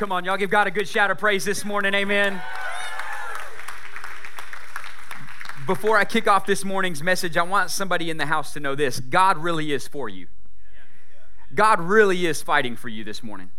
Come on, y'all give God a good shout of praise this morning. Amen. Before I kick off this morning's message, I want somebody in the house to know this God really is for you. God really is fighting for you this morning.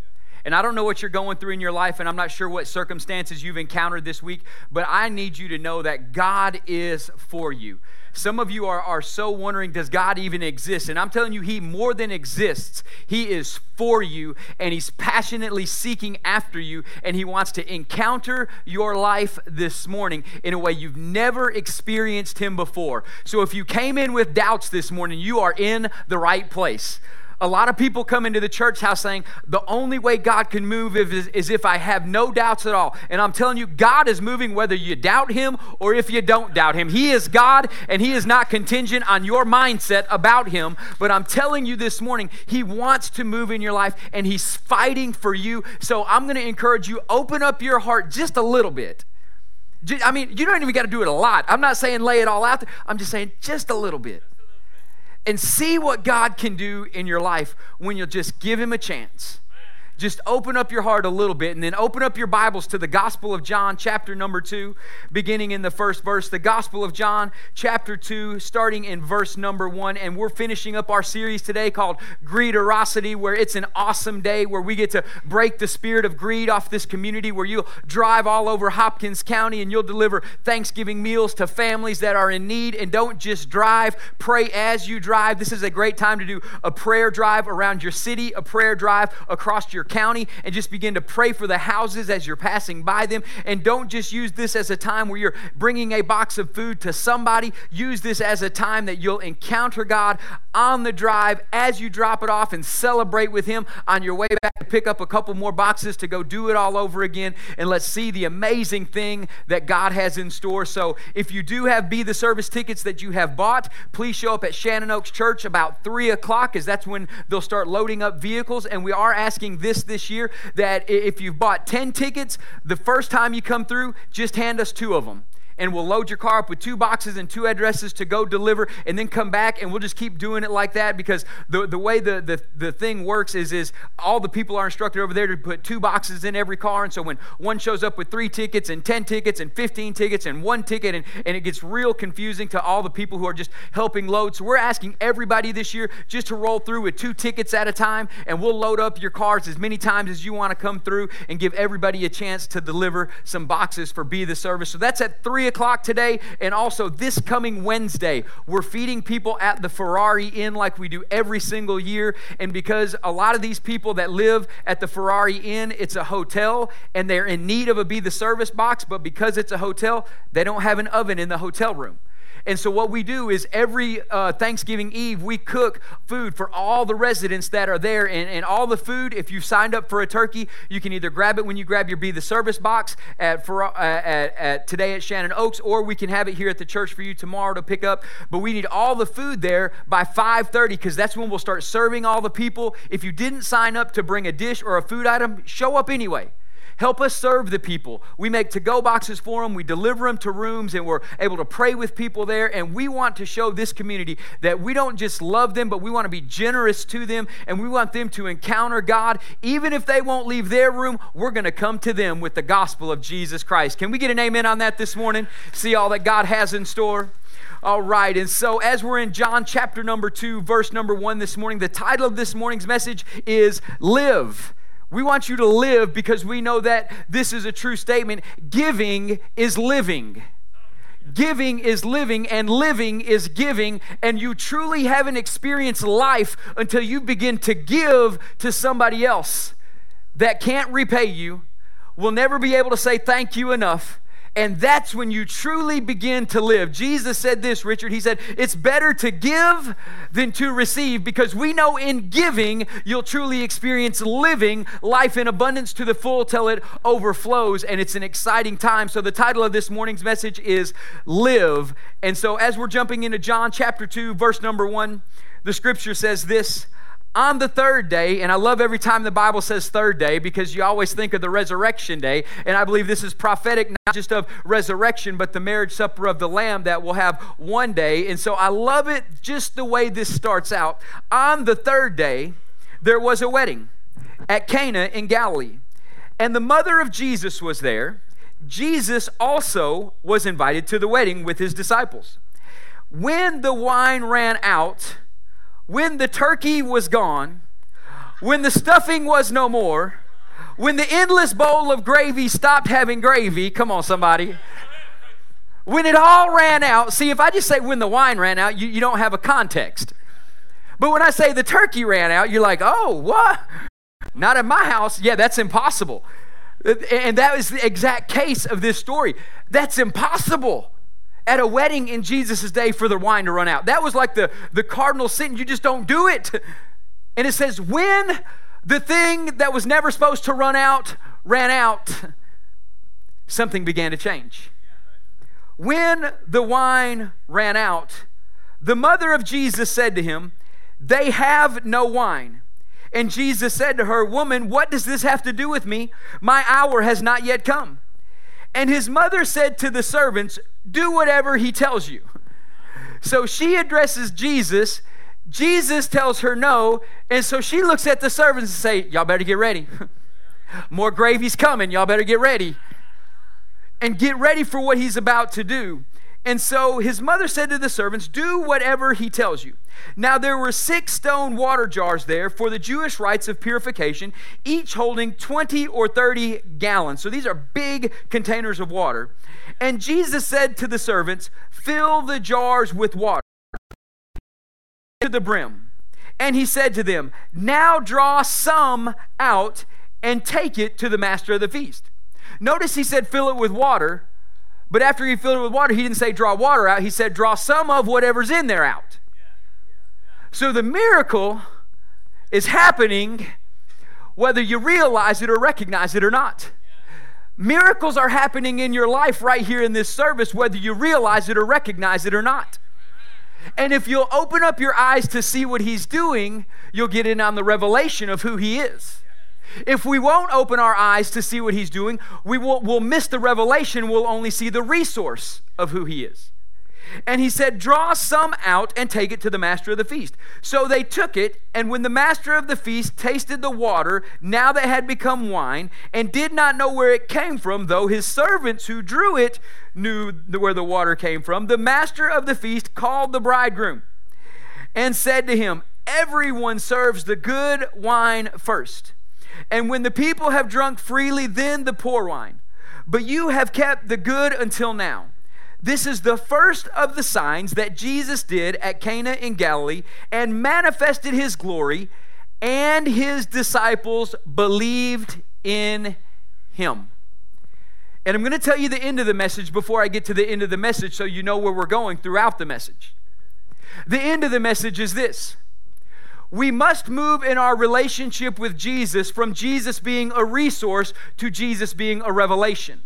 And I don't know what you're going through in your life, and I'm not sure what circumstances you've encountered this week, but I need you to know that God is for you. Some of you are, are so wondering, does God even exist? And I'm telling you, He more than exists. He is for you, and He's passionately seeking after you, and He wants to encounter your life this morning in a way you've never experienced Him before. So if you came in with doubts this morning, you are in the right place. A lot of people come into the church house saying, the only way God can move is, is, if I have no doubts at all. And I'm telling you, God is moving whether you doubt Him or if you don't doubt Him. He is God and He is not contingent on your mindset about Him. But I'm telling you this morning, He wants to move in your life and He's fighting for you. So I'm going to encourage you, open up your heart just a little bit. I mean, you don't even got to do it a lot. I'm not saying lay it all out there. I'm just saying just a little bit and see what God can do in your life when you'll just give Him a chance just open up your heart a little bit and then open up your Bibles to the Gospel of John, chapter number two, beginning in the first verse. The Gospel of John, chapter two, starting in verse number one. And we're finishing up our series today called Greederosity, where it's an awesome day where we get to break the spirit of greed off this community, where you'll drive all over Hopkins County and you'll deliver Thanksgiving meals to families that are in need. And don't just drive, pray as you drive. This is a great time to do a prayer drive around your city, a prayer drive across your county and just begin to pray for the houses as you're passing by them. And don't just use this as a time where you're bringing a box of food to somebody. Use this as a time that you'll encounter God on the drive as you drop it off and celebrate with Him on your way back to pick up a couple more boxes to go do it all over again. And let's see the amazing thing that God has in store. So if you do have Be the Service tickets that you have bought, please show up at Shannon Oaks Church about 3 o'clock, as that's when they'll start loading up vehicles. And we are asking this this year that if you've bought 10 tickets, the first time you come through, just hand us two of them and we'll load your car up with two boxes and two addresses to go deliver and then come back and we'll just keep doing it like that because the, the way the, the, the thing works is, is all the people are instructed over there to put two boxes in every car. And so when one shows up with three tickets and 10 tickets and 15 tickets and one ticket, and, and it gets real confusing to all the people who are just helping load. So we're asking everybody this year just to roll through with two tickets at a time and we'll load up your cars as many times as you want to come through and give everybody a chance to deliver some boxes for Be the Service. So that's at 3 o'clock today. And also this coming Wednesday, we're feeding people at the Ferrari Inn like we do every single year. And because a lot of these people that live at the Ferrari Inn, it's a hotel and they're in need of a Be the Service box, but because it's a hotel, they don't have an oven in the hotel room. And so, what we do is every uh, Thanksgiving Eve, we cook food for all the residents that are there. And, and all the food, if you've signed up for a turkey, you can either grab it when you grab your Be the Service box at, for, uh, at, at today at Shannon Oaks, or we can have it here at the church for you tomorrow to pick up. But we need all the food there by 5:30 because that's when we'll start serving all the people. If you didn't sign up to bring a dish or a food item, show up anyway. Help us serve the people. We make to go boxes for them, we deliver them to rooms, and we're able to pray with people there. And we want to show this community that we don't just love them, but we want to be generous to them, and we want them to encounter God. Even if they won't leave their room, we're going to come to them with the gospel of Jesus Christ. Can we get an amen on that this morning? See all that God has in store? All right, and so as we're in John chapter number two, verse number one this morning, the title of this morning's message is Live. We want you to live because we know that this is a true statement. Giving is living. Giving is living, and living is giving. And you truly haven't experienced life until you begin to give to somebody else that can't repay you, will never be able to say thank you enough and that's when you truly begin to live. Jesus said this, Richard. He said, It's better to give than to receive because we know in giving you'll truly experience living life in abundance to the full till it overflows. And it's an exciting time. So, the title of this morning's message is Live. And so, as we're jumping into John chapter 2, verse number 1, the scripture says this on the third day, and I love every time the Bible says third day because you always think of the resurrection day. And I believe this is prophetic, not just of resurrection, but the marriage supper of the Lamb that will have one day. And so I love it just the way this starts out. On the third day, there was a wedding at Cana in Galilee And the mother of Jesus was there. Jesus also was invited to the wedding with his disciples. When the wine ran out, when the turkey was gone, when the stuffing was no more, when the endless bowl of gravy stopped having gravy, come on, somebody. When it all ran out, see, if I just say when the wine ran out, you, you don't have a context. But when I say the turkey ran out, you're like, oh, what? Not at my house. Yeah, that's impossible. And that is the exact case of this story. That's impossible at a wedding in Jesus' day for the wine to run out. That was like the, the cardinal sin. You just don't do it. And it says, when the thing that was never supposed to run out ran out, something began to change. When the wine ran out, the mother of Jesus said to him, They have no wine. And Jesus said to her, Woman, what does this have to do with me? My hour has not yet come. And his mother said to the servants, Do whatever he tells you. So she addresses Jesus. Jesus tells her no. And so she looks at the servants and say, Y'all better get ready. More gravy's coming. Y'all better get ready. And get ready for what he's about to do. And so his mother said to the servants, Do whatever he tells you. Now there were six stone water jars there for the Jewish rites of purification, each holding 20 or 30 gallons. So these are big containers of water. And Jesus said to the servants, Fill the jars with water to the brim. And he said to them, Now draw some out and take it to the master of the feast. Notice he said, Fill it with water but after he filled it with water, he didn't say draw water out. He said draw some of whatever's in there out. So the miracle is happening whether you realize it or recognize it or not. Miracles are happening in your life right here in this service, whether you realize it or recognize it or not. And if you'll open up your eyes to see what he's doing, you'll get in on the revelation of who he is. If we won't open our eyes to see what he's doing, we will we'll miss the revelation. We'll only see the resource of who he is. And he said, Draw some out and take it to the master of the feast. So they took it, and when the master of the feast tasted the water, now that had become wine, and did not know where it came from, though his servants who drew it knew where the water came from, the master of the feast called the bridegroom and said to him, Everyone serves the good wine first and when the people have drunk freely, then the poor wine. But you have kept the good until now. This is the first of the signs that Jesus did at Cana in Galilee and manifested his glory, and his disciples believed in him. And I'm going to tell you the end of the message before I get to the end of the message so you know where we're going throughout the message. The end of the message is this we must move in our relationship with Jesus from Jesus being a resource to Jesus being a revelation.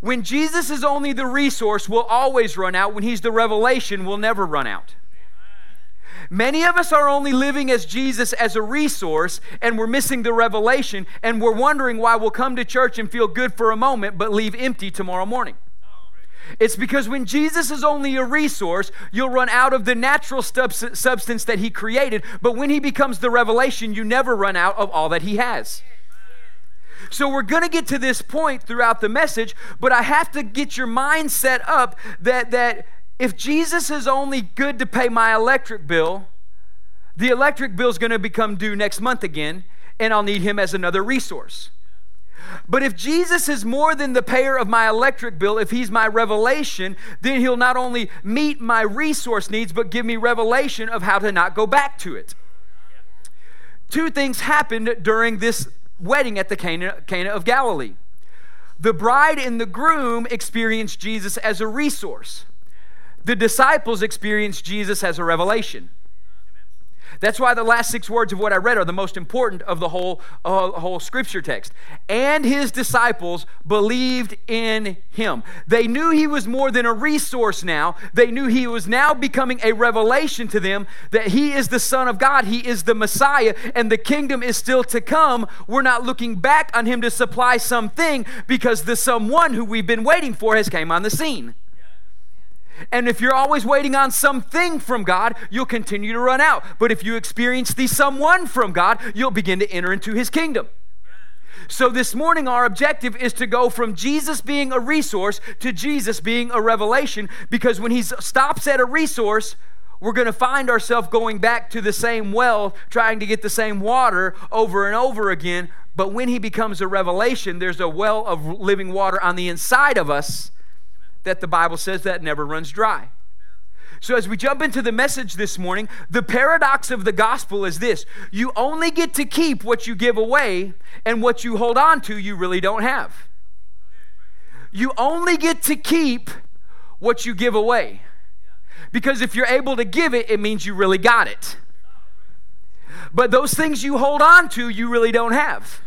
When Jesus is only the resource, we'll always run out. When he's the revelation, we'll never run out. Many of us are only living as Jesus as a resource, and we're missing the revelation, and we're wondering why we'll come to church and feel good for a moment, but leave empty tomorrow morning. It's because when Jesus is only a resource, you'll run out of the natural substance that he created, but when he becomes the revelation, you never run out of all that he has. So we're going to get to this point throughout the message, but I have to get your mind set up that that if Jesus is only good to pay my electric bill, the electric bill is going to become due next month again, and I'll need him as another resource. But if Jesus is more than the payer of my electric bill, if he's my revelation, then he'll not only meet my resource needs, but give me revelation of how to not go back to it. Two things happened during this wedding at the Cana, Cana of Galilee. The bride and the groom experienced Jesus as a resource. The disciples experienced Jesus as a revelation. That's why the last six words of what I read are the most important of the whole, uh, whole scripture text. And his disciples believed in him. They knew he was more than a resource now. They knew he was now becoming a revelation to them that he is the Son of God, he is the Messiah, and the kingdom is still to come. We're not looking back on him to supply something because the someone who we've been waiting for has came on the scene. And if you're always waiting on something from God, you'll continue to run out. But if you experience the someone from God, you'll begin to enter into his kingdom. So, this morning, our objective is to go from Jesus being a resource to Jesus being a revelation because when he stops at a resource, we're going to find ourselves going back to the same well, trying to get the same water over and over again. But when he becomes a revelation, there's a well of living water on the inside of us that the Bible says that never runs dry. So, as we jump into the message this morning, the paradox of the gospel is this you only get to keep what you give away, and what you hold on to, you really don't have. You only get to keep what you give away. Because if you're able to give it, it means you really got it. But those things you hold on to, you really don't have.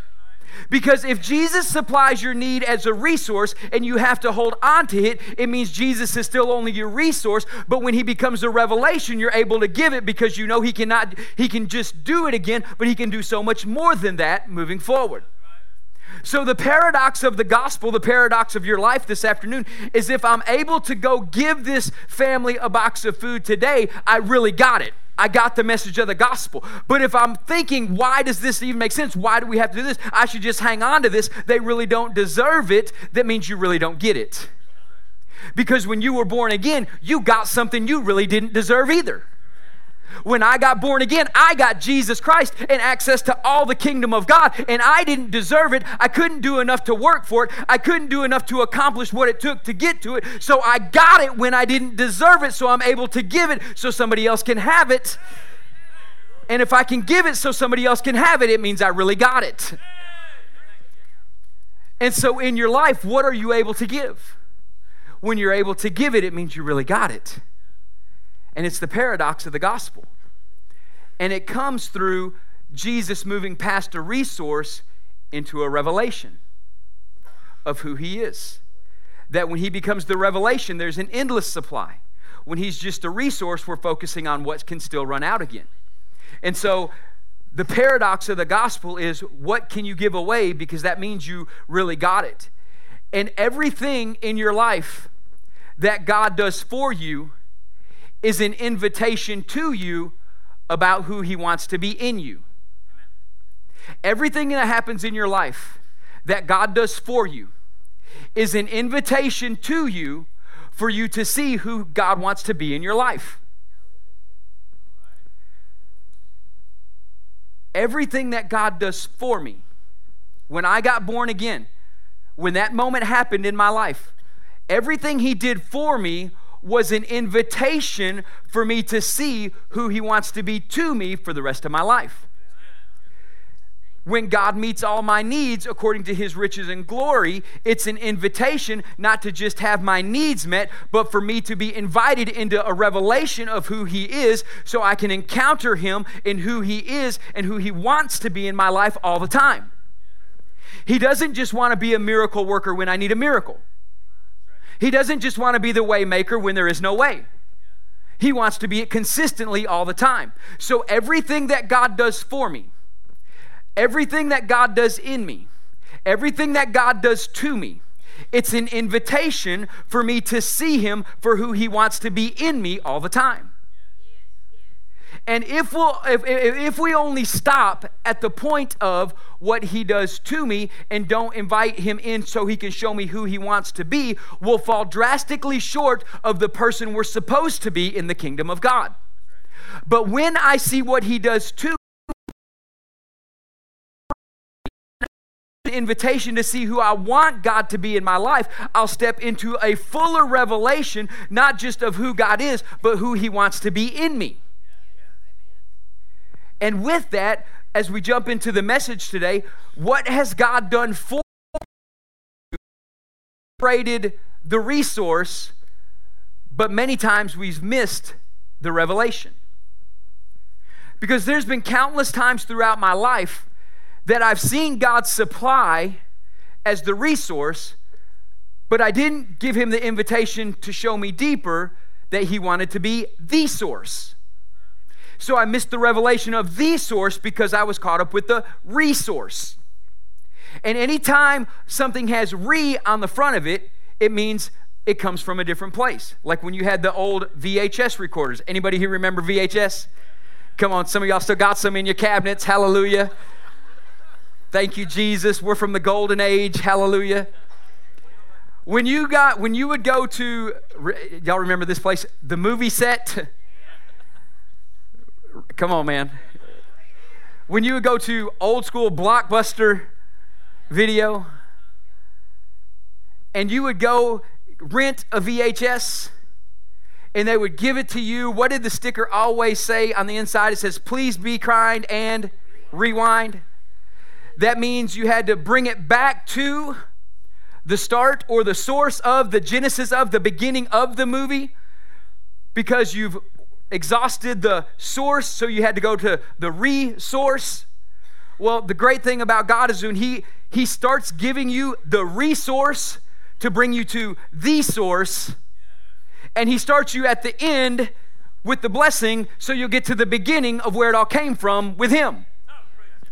Because if Jesus supplies your need as a resource and you have to hold on to it, it means Jesus is still only your resource. But when he becomes a revelation, you're able to give it because you know he cannot, he can just do it again, but he can do so much more than that moving forward. So, the paradox of the gospel, the paradox of your life this afternoon, is if I'm able to go give this family a box of food today, I really got it. I got the message of the gospel. But if I'm thinking, why does this even make sense? Why do we have to do this? I should just hang on to this. They really don't deserve it. That means you really don't get it. Because when you were born again, you got something you really didn't deserve either. When I got born again, I got Jesus Christ and access to all the kingdom of God, and I didn't deserve it. I couldn't do enough to work for it. I couldn't do enough to accomplish what it took to get to it. So I got it when I didn't deserve it, so I'm able to give it so somebody else can have it. And if I can give it so somebody else can have it, it means I really got it. And so in your life, what are you able to give? When you're able to give it, it means you really got it. And it's the paradox of the gospel. And it comes through Jesus moving past a resource into a revelation of who he is. That when he becomes the revelation, there's an endless supply. When he's just a resource, we're focusing on what can still run out again. And so the paradox of the gospel is what can you give away because that means you really got it. And everything in your life that God does for you is an invitation to you about who He wants to be in you. Everything that happens in your life that God does for you is an invitation to you for you to see who God wants to be in your life. Everything that God does for me, when I got born again, when that moment happened in my life, everything He did for me was an invitation for me to see who He wants to be to me for the rest of my life. When God meets all my needs according to His riches and glory, it's an invitation not to just have my needs met, but for me to be invited into a revelation of who He is so I can encounter Him in who He is and who He wants to be in my life all the time. He doesn't just want to be a miracle worker when I need a miracle. He doesn't just want to be the waymaker when there is no way. He wants to be it consistently all the time. So everything that God does for me, everything that God does in me, everything that God does to me, it's an invitation for me to see him for who he wants to be in me all the time. And if, we'll, if, if we only stop at the point of what he does to me and don't invite him in so he can show me who he wants to be, we'll fall drastically short of the person we're supposed to be in the kingdom of God. But when I see what he does to invitation to see who I want God to be in my life, I'll step into a fuller revelation, not just of who God is, but who He wants to be in me. And with that, as we jump into the message today, what has God done for you? the resource, but many times we've missed the revelation. Because there's been countless times throughout my life that I've seen God supply as the resource, but I didn't give him the invitation to show me deeper that he wanted to be the source. So I missed the revelation of the source because I was caught up with the resource. And anytime something has re on the front of it, it means it comes from a different place. Like when you had the old VHS recorders. Anybody here remember VHS? Come on, some of y'all still got some in your cabinets. Hallelujah. Thank you, Jesus. We're from the golden age. Hallelujah. When you got when you would go to y'all remember this place, the movie set? Come on, man. When you would go to old school blockbuster video and you would go rent a VHS and they would give it to you. What did the sticker always say on the inside? It says, Please be kind and rewind. That means you had to bring it back to the start or the source of the genesis of the beginning of the movie because you've exhausted the source, so you had to go to the resource. Well, the great thing about God is when He He starts giving you the resource to bring you to the source, and He starts you at the end with the blessing, so you'll get to the beginning of where it all came from with Him.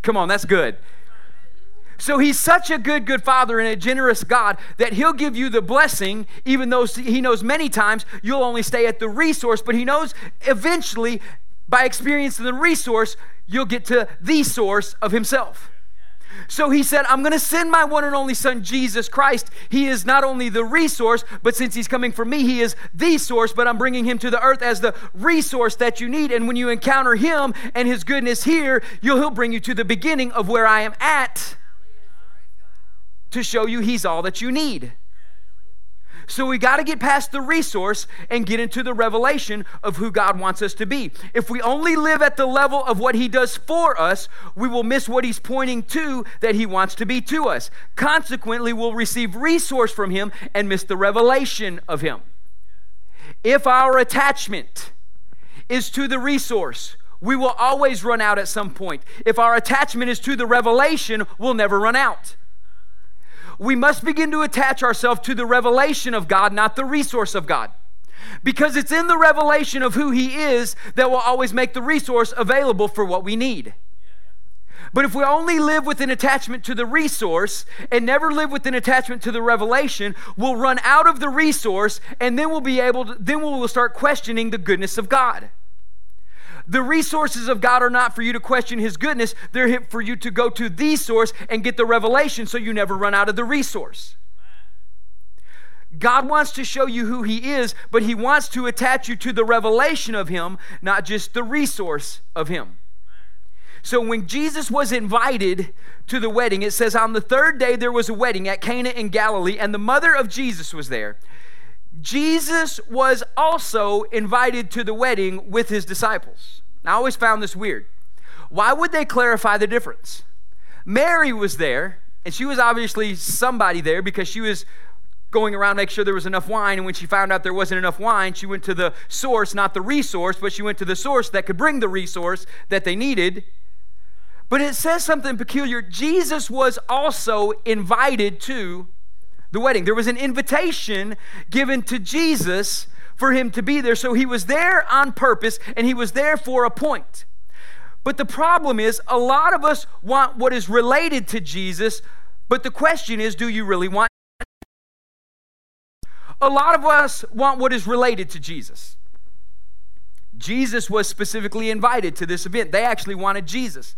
Come on, that's good. So he's such a good, good father and a generous God that he'll give you the blessing, even though he knows many times you'll only stay at the resource, but he knows eventually, by experiencing the resource, you'll get to the source of himself. So he said, I'm going to send my one and only son, Jesus Christ. He is not only the resource, but since he's coming for me, he is the source, but I'm bringing him to the earth as the resource that you need. And when you encounter him and his goodness here, he'll bring you to the beginning of where I am at to show you He's all that you need. So we got to get past the resource and get into the revelation of who God wants us to be. If we only live at the level of what He does for us, we will miss what He's pointing to that He wants to be to us. Consequently, we'll receive resource from Him and miss the revelation of Him. If our attachment is to the resource, we will always run out at some point. If our attachment is to the revelation, we'll never run out we must begin to attach ourselves to the revelation of God, not the resource of God. Because it's in the revelation of who He is that will always make the resource available for what we need. But if we only live with an attachment to the resource and never live with an attachment to the revelation, we'll run out of the resource and then we'll be able to, then we'll start questioning the goodness of God. The resources of God are not for you to question His goodness, they're for you to go to the source and get the revelation so you never run out of the resource. God wants to show you who He is, but He wants to attach you to the revelation of Him, not just the resource of Him. So when Jesus was invited to the wedding, it says on the third day there was a wedding at Cana in Galilee, and the mother of Jesus was there. Jesus was also invited to the wedding with his disciples. I always found this weird. Why would they clarify the difference? Mary was there, and she was obviously somebody there because she was going around make sure there was enough wine and when she found out there wasn't enough wine she went to the source not the resource but she went to the source that could bring the resource that they needed but it says something peculiar jesus was also invited to the wedding. There was an invitation given to Jesus for him to be there. So he was there on purpose and he was there for a point. But the problem is, a lot of us want what is related to Jesus, but the question is, do you really want? A lot of us want what is related to Jesus. Jesus was specifically invited to this event. They actually wanted Jesus.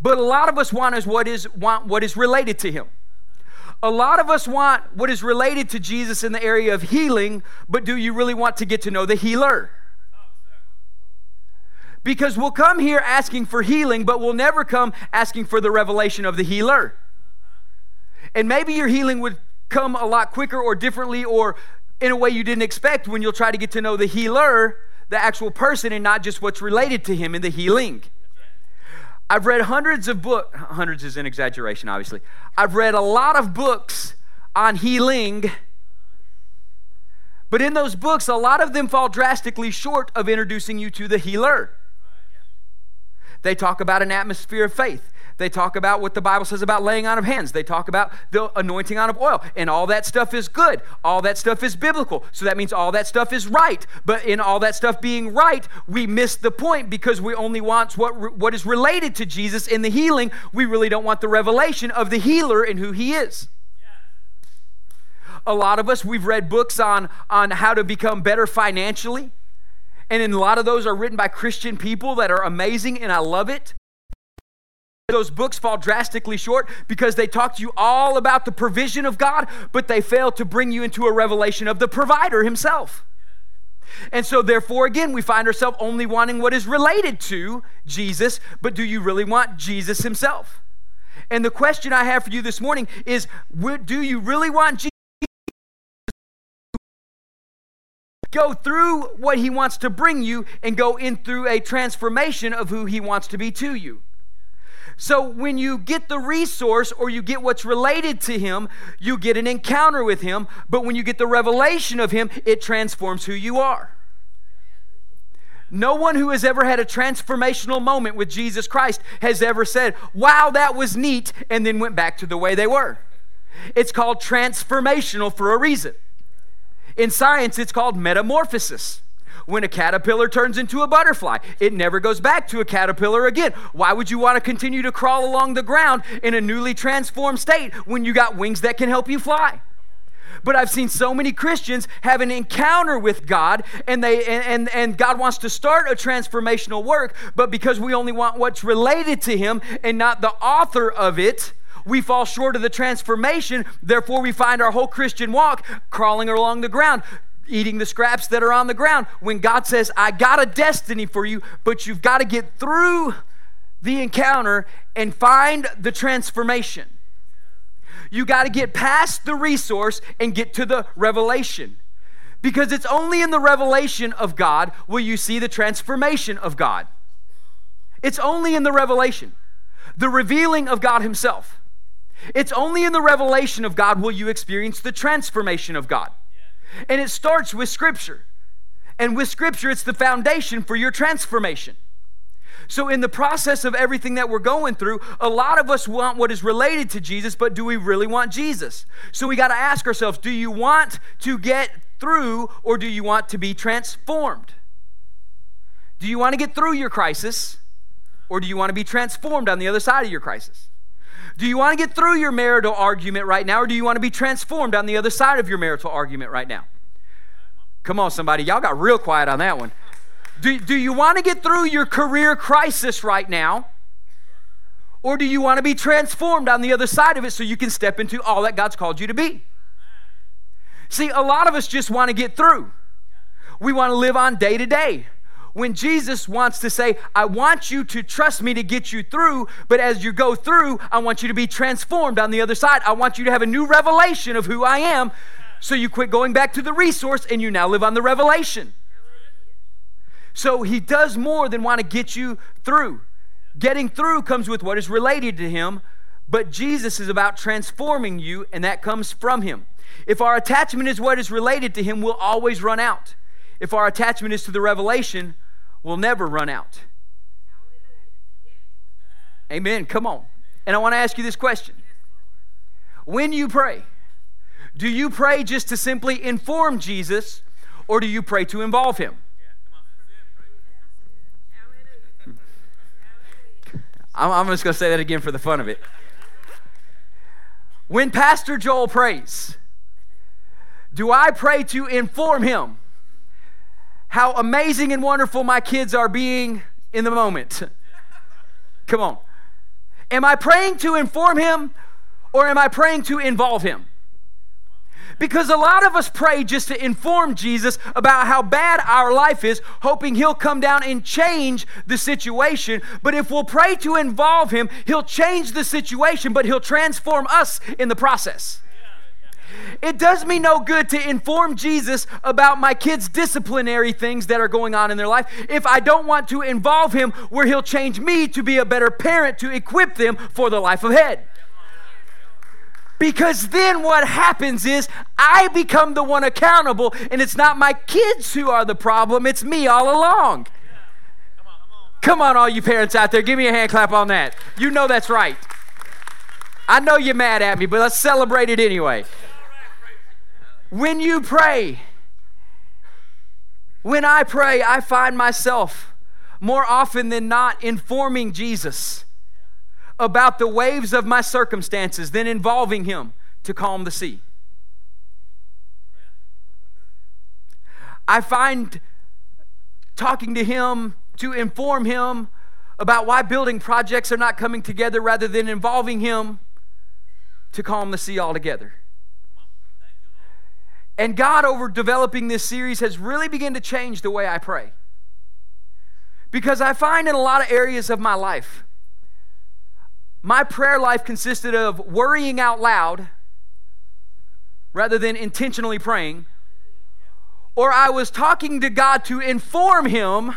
But a lot of us want is what is want what is related to him. A lot of us want what is related to Jesus in the area of healing, but do you really want to get to know the healer? Because we'll come here asking for healing, but we'll never come asking for the revelation of the healer. And maybe your healing would come a lot quicker or differently or in a way you didn't expect when you'll try to get to know the healer, the actual person, and not just what's related to him in the healing. I've read hundreds of books, hundreds is an exaggeration, obviously. I've read a lot of books on healing, but in those books, a lot of them fall drastically short of introducing you to the healer. They talk about an atmosphere of faith. They talk about what the Bible says about laying on of hands. They talk about the anointing on of oil. And all that stuff is good. All that stuff is biblical. So that means all that stuff is right. But in all that stuff being right, we miss the point because we only want what, what is related to Jesus in the healing. We really don't want the revelation of the healer and who he is. A lot of us, we've read books on, on how to become better financially. And a lot of those are written by Christian people that are amazing, and I love it. Those books fall drastically short because they talk to you all about the provision of God, but they fail to bring you into a revelation of the provider himself. And so, therefore, again, we find ourselves only wanting what is related to Jesus, but do you really want Jesus himself? And the question I have for you this morning is do you really want Jesus? Go through what he wants to bring you and go in through a transformation of who he wants to be to you. So when you get the resource or you get what's related to him, you get an encounter with him. But when you get the revelation of him, it transforms who you are. No one who has ever had a transformational moment with Jesus Christ has ever said, Wow, that was neat, and then went back to the way they were. It's called transformational for a reason. In science, it's called metamorphosis when a caterpillar turns into a butterfly. It never goes back to a caterpillar again. Why would you want to continue to crawl along the ground in a newly transformed state when you got wings that can help you fly? But I've seen so many Christians have an encounter with God and they and, and, and God wants to start a transformational work, but because we only want what's related to him and not the author of it, we fall short of the transformation. Therefore, we find our whole Christian walk crawling along the ground, eating the scraps that are on the ground. When God says, I got a destiny for you, but you've got to get through the encounter and find the transformation. You got to get past the resource and get to the revelation. Because it's only in the revelation of God will you see the transformation of God. It's only in the revelation, the revealing of God Himself. It's only in the revelation of God will you experience the transformation of God. And it starts with Scripture. And with Scripture, it's the foundation for your transformation. So, in the process of everything that we're going through, a lot of us want what is related to Jesus, but do we really want Jesus? So, we got to ask ourselves do you want to get through or do you want to be transformed? Do you want to get through your crisis or do you want to be transformed on the other side of your crisis? Do you want to get through your marital argument right now, or do you want to be transformed on the other side of your marital argument right now? Come on, somebody. Y'all got real quiet on that one. Do, do you want to get through your career crisis right now? Or do you want to be transformed on the other side of it so you can step into all that God's called you to be? See, a lot of us just want to get through. We want to live on day to day when Jesus wants to say, I want you to trust me to get you through, but as you go through, I want you to be transformed on the other side. I want you to have a new revelation of who I am. So you quit going back to the resource and you now live on the revelation. So he does more than want to get you through. Getting through comes with what is related to him, but Jesus is about transforming you, and that comes from him. If our attachment is what is related to him, we'll always run out. If our attachment is to the revelation, we'll never run out. Amen. Come on. And I want to ask you this question When you pray, do you pray just to simply inform Jesus, or do you pray to involve him? I'm just going to say that again for the fun of it. When Pastor Joel prays, do I pray to inform him? How amazing and wonderful my kids are being in the moment. Come on. Am I praying to inform him or am I praying to involve him? Because a lot of us pray just to inform Jesus about how bad our life is, hoping he'll come down and change the situation. But if we'll pray to involve him, he'll change the situation, but he'll transform us in the process. It does me no good to inform Jesus about my kids' disciplinary things that are going on in their life if I don't want to involve him where he'll change me to be a better parent to equip them for the life ahead. Because then what happens is I become the one accountable, and it's not my kids who are the problem, it's me all along. Come on, all you parents out there, give me a hand clap on that. You know that's right. I know you're mad at me, but let's celebrate it anyway. When you pray, when I pray, I find myself more often than not informing Jesus about the waves of my circumstances than involving Him to calm the sea. I find talking to Him to inform Him about why building projects are not coming together rather than involving Him to calm the sea altogether. And God, over developing this series, has really begun to change the way I pray. Because I find in a lot of areas of my life, my prayer life consisted of worrying out loud rather than intentionally praying, or I was talking to God to inform Him,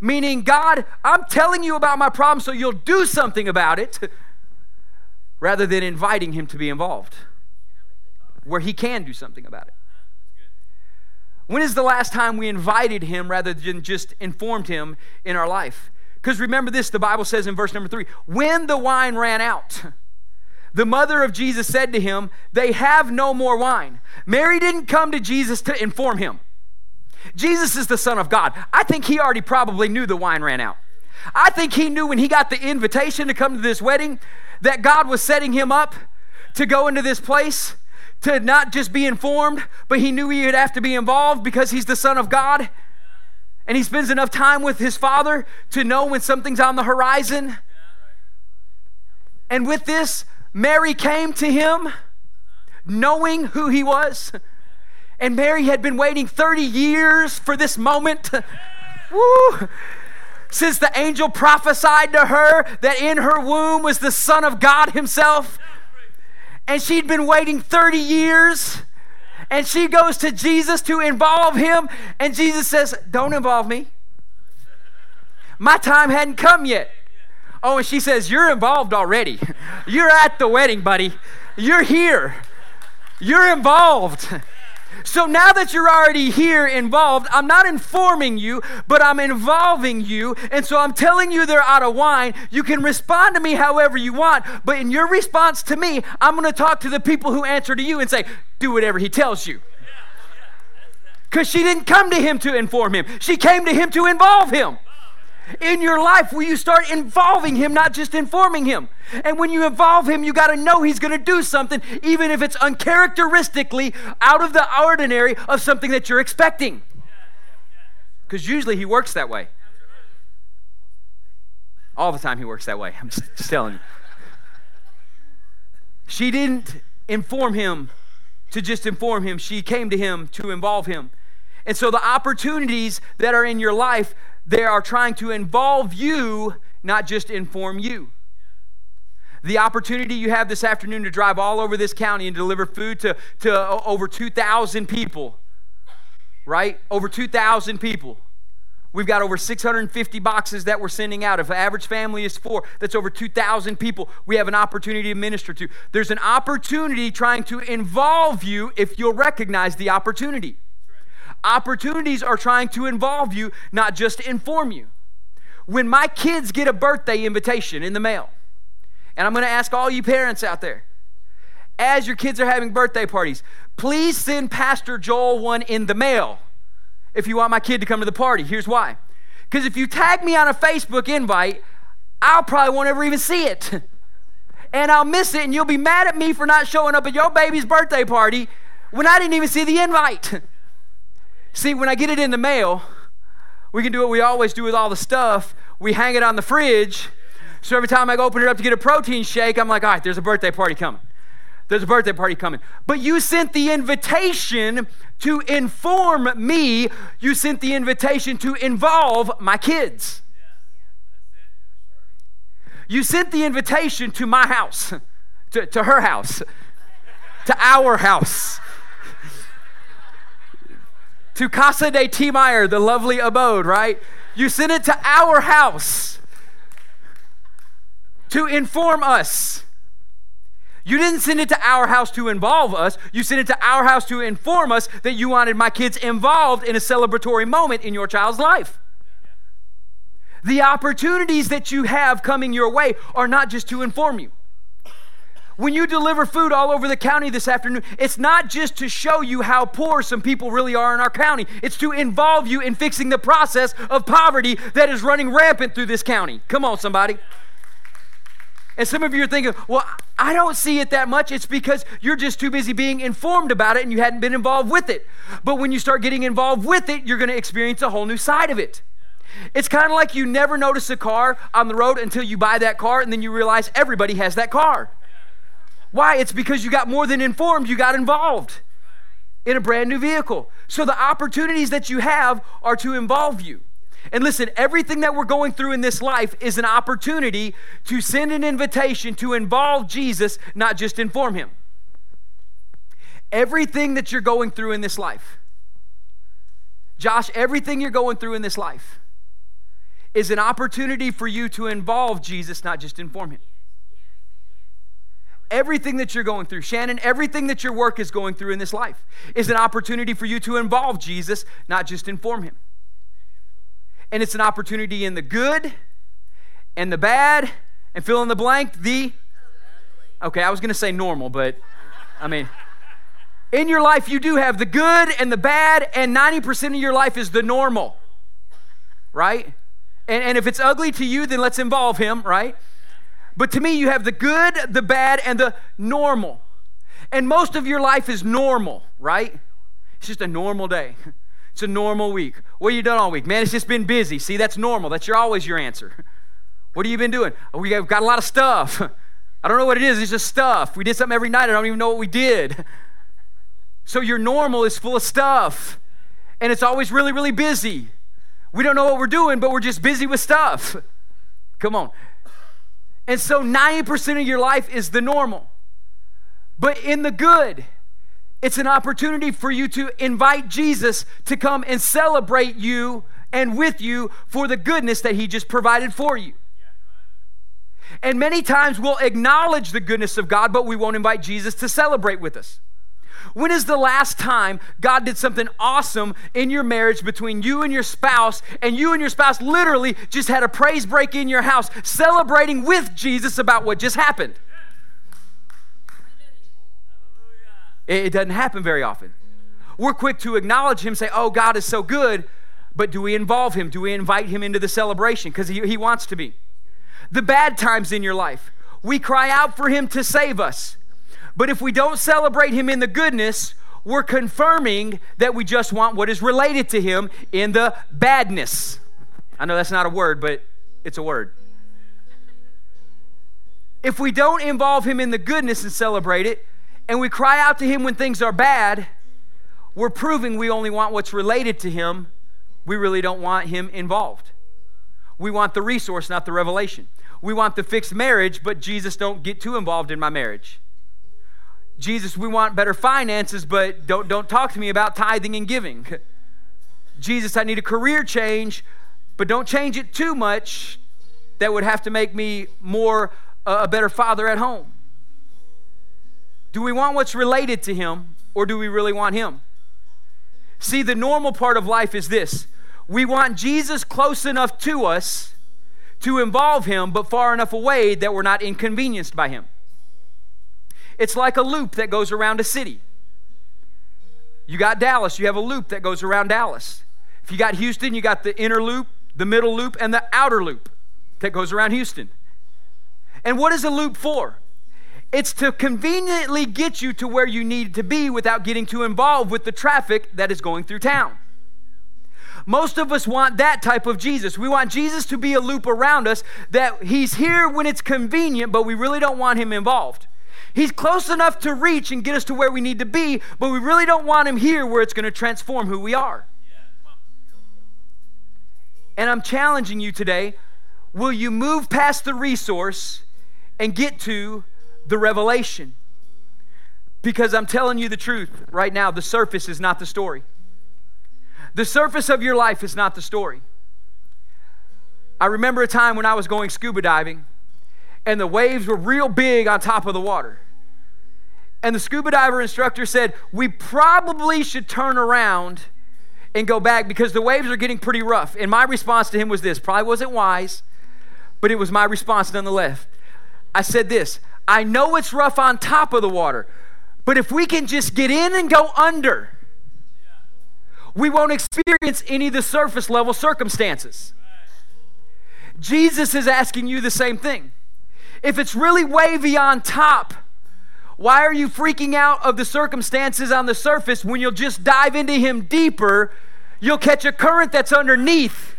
meaning, God, I'm telling you about my problem so you'll do something about it, rather than inviting Him to be involved where He can do something about it. When is the last time we invited Him rather than just informed Him in our life? Because remember this, the Bible says in verse number three when the wine ran out, the mother of Jesus said to him, They have no more wine. Mary didn't come to Jesus to inform him. Jesus is the Son of God. I think he already probably knew the wine ran out. I think he knew when he got the invitation to come to this wedding that God was setting him up to go into this place to not just be informed, but he knew he would have to be involved because he's the Son of God. And he spends enough time with his Father to know when something's on the horizon. And with this, Mary came to him knowing who he was. And Mary had been waiting 30 years for this moment. Woo! Since the angel prophesied to her that in her womb was the Son of God Himself. And she'd been waiting 30 years. And she goes to Jesus to involve him. And Jesus says, Don't involve me. My time hadn't come yet. Oh, and she says, You're involved already. You're at the wedding, buddy. You're here. You're involved. So now that you're already here involved, I'm not informing you, but I'm involving you. And so I'm telling you they're out of wine. You can respond to me however you want, but in your response to me, I'm going to talk to the people who answer to you and say, do whatever he tells you. Because she didn't come to him to inform him, she came to him to involve him in your life where you start involving him, not just informing him. And when you involve him, you got to know he's going to do something, even if it's uncharacteristically out of the ordinary of something that you're expecting. Because usually he works that way. All the time he works that way. I'm just, just telling you. She didn't inform him to just inform him, she came to him to involve him. And so the opportunities that are in your life, they are trying to involve you, not just inform you. The opportunity you have this afternoon to drive all over this county and deliver food to, to over 2,000 people, right? Over 2,000 people. We've got over 650 boxes that we're sending out. If an average family is four, that's over 2,000 people we have an opportunity to minister to. There's an opportunity trying to involve you if you'll recognize the opportunity. Opportunities are trying to involve you, not just inform you. When my kids get a birthday invitation in the mail, and I'm going to ask all you parents out there, as your kids are having birthday parties, please send Pastor Joel one in the mail if you want my kid to come to the party. Here's why. Because if you tag me on a Facebook invite, I'll probably won't ever even see it. and I'll miss it, and you'll be mad at me for not showing up at your baby's birthday party when I didn't even see the invite. See, when I get it in the mail, we can do what we always do with all the stuff. We hang it on the fridge. So every time I open it up to get a protein shake, I'm like, all right, there's a birthday party coming. There's a birthday party coming. But you sent the invitation to inform me. You sent the invitation to involve my kids. You sent the invitation to my house, to, to her house, to our house to Casa de Tiemeyer, the lovely abode, right? You sent it to our house to inform us. You didn't send it to our house to involve us. You sent it to our house to inform us that you wanted my kids involved in a celebratory moment in your child's life. The opportunities that you have coming your way are not just to inform you. When you deliver food all over the county this afternoon, it's not just to show you how poor some people really are in our county, it's to involve you in fixing the process of poverty that is running rampant through this county. Come on, somebody. And some of you are thinking, well, I don't see it that much. It's because you're just too busy being informed about it and you hadn't been involved with it. But when you start getting involved with it, you're going to experience a whole new side of it. It's kind of like you never notice a car on the road until you buy that car and then you realize everybody has that car. Why? It's because you got more than informed, you got involved in a brand new vehicle. So the opportunities that you have are to involve you. And listen, everything that we're going through in this life is an opportunity to send an invitation to involve Jesus, not just inform him. Everything that you're going through in this life, Josh, everything you're going through in this life is an opportunity for you to involve Jesus, not just inform him. Everything that you're going through, Shannon, everything that your work is going through in this life is an opportunity for you to involve Jesus, not just inform him. And it's an opportunity in the good and the bad and fill in the blank, the. Okay, I was going to say normal, but I mean, in your life, you do have the good and the bad, and 90% of your life is the normal, right? And, and if it's ugly to you, then let's involve him, right? But to me, you have the good, the bad, and the normal. And most of your life is normal, right? It's just a normal day. It's a normal week. What have you done all week? Man, it's just been busy. See, that's normal. That's your, always your answer. What have you been doing? We have got a lot of stuff. I don't know what it is. It's just stuff. We did something every night. I don't even know what we did. So your normal is full of stuff. And it's always really, really busy. We don't know what we're doing, but we're just busy with stuff. Come on. And so 90% of your life is the normal. But in the good, it's an opportunity for you to invite Jesus to come and celebrate you and with you for the goodness that he just provided for you. And many times we'll acknowledge the goodness of God, but we won't invite Jesus to celebrate with us. When is the last time God did something awesome in your marriage between you and your spouse, and you and your spouse literally just had a praise break in your house, celebrating with Jesus about what just happened? It doesn't happen very often. We're quick to acknowledge Him, say, Oh, God is so good, but do we involve Him? Do we invite Him into the celebration? Because he, he wants to be. The bad times in your life, we cry out for Him to save us. But if we don't celebrate him in the goodness, we're confirming that we just want what is related to him in the badness. I know that's not a word, but it's a word. If we don't involve him in the goodness and celebrate it, and we cry out to him when things are bad, we're proving we only want what's related to him. We really don't want him involved. We want the resource, not the revelation. We want the fixed marriage, but Jesus don't get too involved in my marriage. Jesus, we want better finances, but don't, don't talk to me about tithing and giving. Jesus, I need a career change, but don't change it too much. That would have to make me more uh, a better father at home. Do we want what's related to Him, or do we really want Him? See, the normal part of life is this we want Jesus close enough to us to involve Him, but far enough away that we're not inconvenienced by Him. It's like a loop that goes around a city. You got Dallas, you have a loop that goes around Dallas. If you got Houston, you got the inner loop, the middle loop, and the outer loop that goes around Houston. And what is a loop for? It's to conveniently get you to where you need to be without getting too involved with the traffic that is going through town. Most of us want that type of Jesus. We want Jesus to be a loop around us that he's here when it's convenient, but we really don't want him involved. He's close enough to reach and get us to where we need to be, but we really don't want him here where it's going to transform who we are. And I'm challenging you today will you move past the resource and get to the revelation? Because I'm telling you the truth right now, the surface is not the story. The surface of your life is not the story. I remember a time when I was going scuba diving and the waves were real big on top of the water. And the scuba diver instructor said, We probably should turn around and go back because the waves are getting pretty rough. And my response to him was this probably wasn't wise, but it was my response nonetheless. I said this I know it's rough on top of the water, but if we can just get in and go under, we won't experience any of the surface level circumstances. Jesus is asking you the same thing. If it's really wavy on top, why are you freaking out of the circumstances on the surface when you'll just dive into Him deeper? You'll catch a current that's underneath.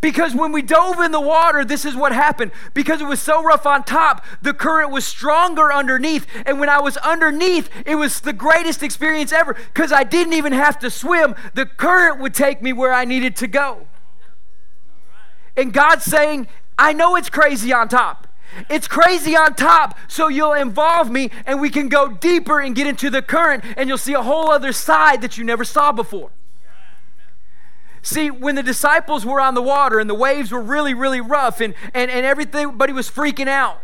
Because when we dove in the water, this is what happened. Because it was so rough on top, the current was stronger underneath. And when I was underneath, it was the greatest experience ever because I didn't even have to swim. The current would take me where I needed to go. And God's saying, I know it's crazy on top. It's crazy on top, so you'll involve me and we can go deeper and get into the current, and you'll see a whole other side that you never saw before. See, when the disciples were on the water and the waves were really, really rough and, and, and everybody was freaking out,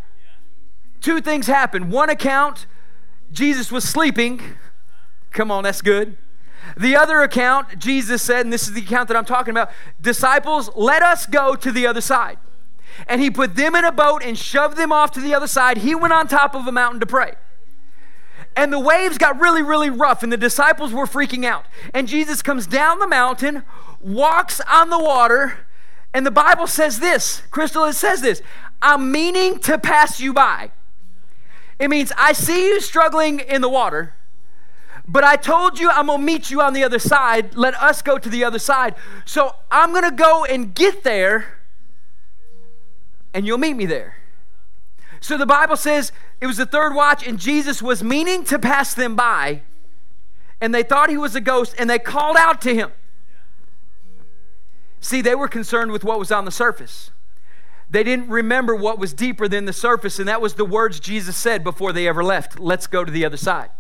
two things happened. One account, Jesus was sleeping. Come on, that's good. The other account, Jesus said, and this is the account that I'm talking about disciples, let us go to the other side. And he put them in a boat and shoved them off to the other side. He went on top of a mountain to pray. And the waves got really, really rough, and the disciples were freaking out. And Jesus comes down the mountain, walks on the water, and the Bible says this Crystal, it says this I'm meaning to pass you by. It means I see you struggling in the water, but I told you I'm gonna meet you on the other side. Let us go to the other side. So I'm gonna go and get there, and you'll meet me there. So the Bible says it was the third watch, and Jesus was meaning to pass them by, and they thought he was a ghost, and they called out to him. See, they were concerned with what was on the surface. They didn't remember what was deeper than the surface, and that was the words Jesus said before they ever left let's go to the other side.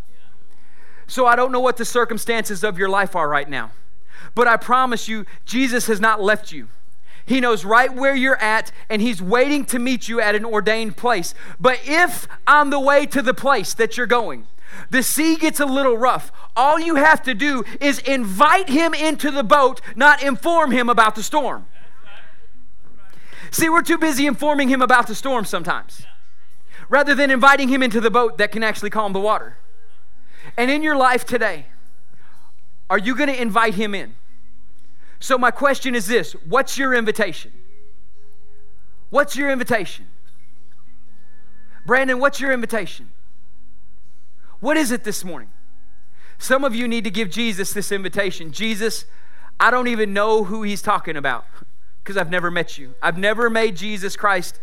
So I don't know what the circumstances of your life are right now, but I promise you, Jesus has not left you. He knows right where you're at, and He's waiting to meet you at an ordained place. But if on the way to the place that you're going, the sea gets a little rough, all you have to do is invite Him into the boat, not inform Him about the storm. See, we're too busy informing Him about the storm sometimes, rather than inviting Him into the boat that can actually calm the water. And in your life today, are you going to invite Him in? So, my question is this What's your invitation? What's your invitation? Brandon, what's your invitation? What is it this morning? Some of you need to give Jesus this invitation. Jesus, I don't even know who he's talking about because I've never met you. I've never made Jesus Christ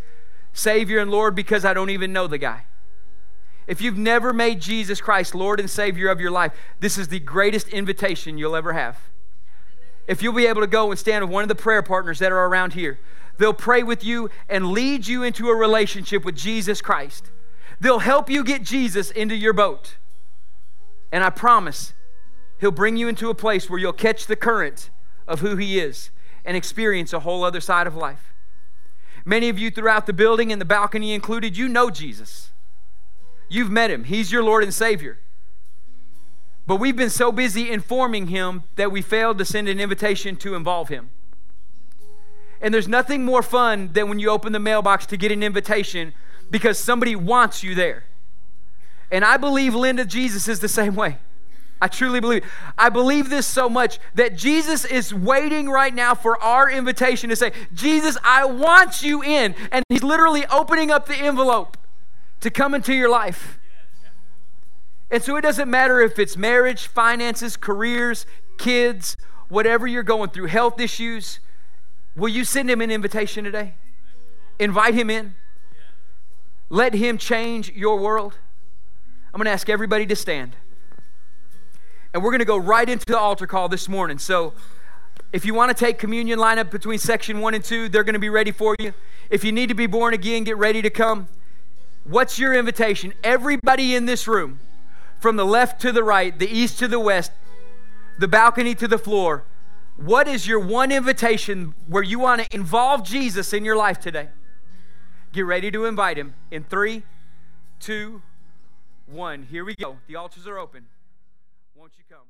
Savior and Lord because I don't even know the guy. If you've never made Jesus Christ Lord and Savior of your life, this is the greatest invitation you'll ever have if you'll be able to go and stand with one of the prayer partners that are around here, they'll pray with you and lead you into a relationship with Jesus Christ. They'll help you get Jesus into your boat. And I promise, He'll bring you into a place where you'll catch the current of who He is and experience a whole other side of life. Many of you throughout the building and the balcony included, you know Jesus. You've met Him, He's your Lord and Savior. But we've been so busy informing him that we failed to send an invitation to involve him. And there's nothing more fun than when you open the mailbox to get an invitation because somebody wants you there. And I believe Linda Jesus is the same way. I truly believe. I believe this so much that Jesus is waiting right now for our invitation to say, Jesus, I want you in. And he's literally opening up the envelope to come into your life. And so it doesn't matter if it's marriage, finances, careers, kids, whatever you're going through, health issues. Will you send him an invitation today? Invite him in. Let him change your world. I'm going to ask everybody to stand. And we're going to go right into the altar call this morning. So if you want to take communion, line up between section one and two. They're going to be ready for you. If you need to be born again, get ready to come. What's your invitation? Everybody in this room from the left to the right, the east to the west, the balcony to the floor. What is your one invitation where you want to involve Jesus in your life today? Get ready to invite him in three, two, one. Here we go. The altars are open. Won't you come?